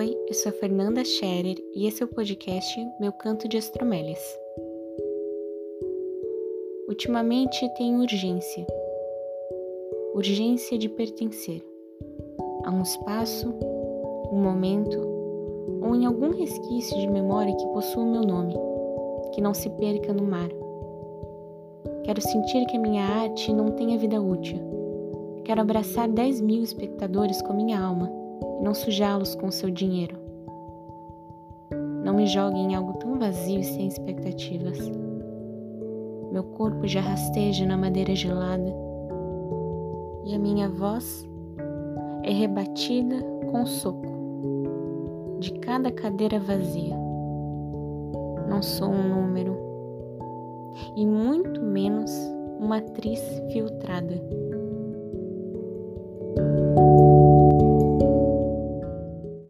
eu sou a Fernanda Scherer e esse é o podcast Meu Canto de Astromélias. Ultimamente tenho urgência. Urgência de pertencer a um espaço, um momento ou em algum resquício de memória que possua o meu nome, que não se perca no mar. Quero sentir que a minha arte não tenha vida útil. Quero abraçar 10 mil espectadores com minha alma e não sujá-los com seu dinheiro. Não me jogue em algo tão vazio e sem expectativas. Meu corpo já rasteja na madeira gelada e a minha voz é rebatida com soco de cada cadeira vazia. Não sou um número e muito menos uma atriz filtrada.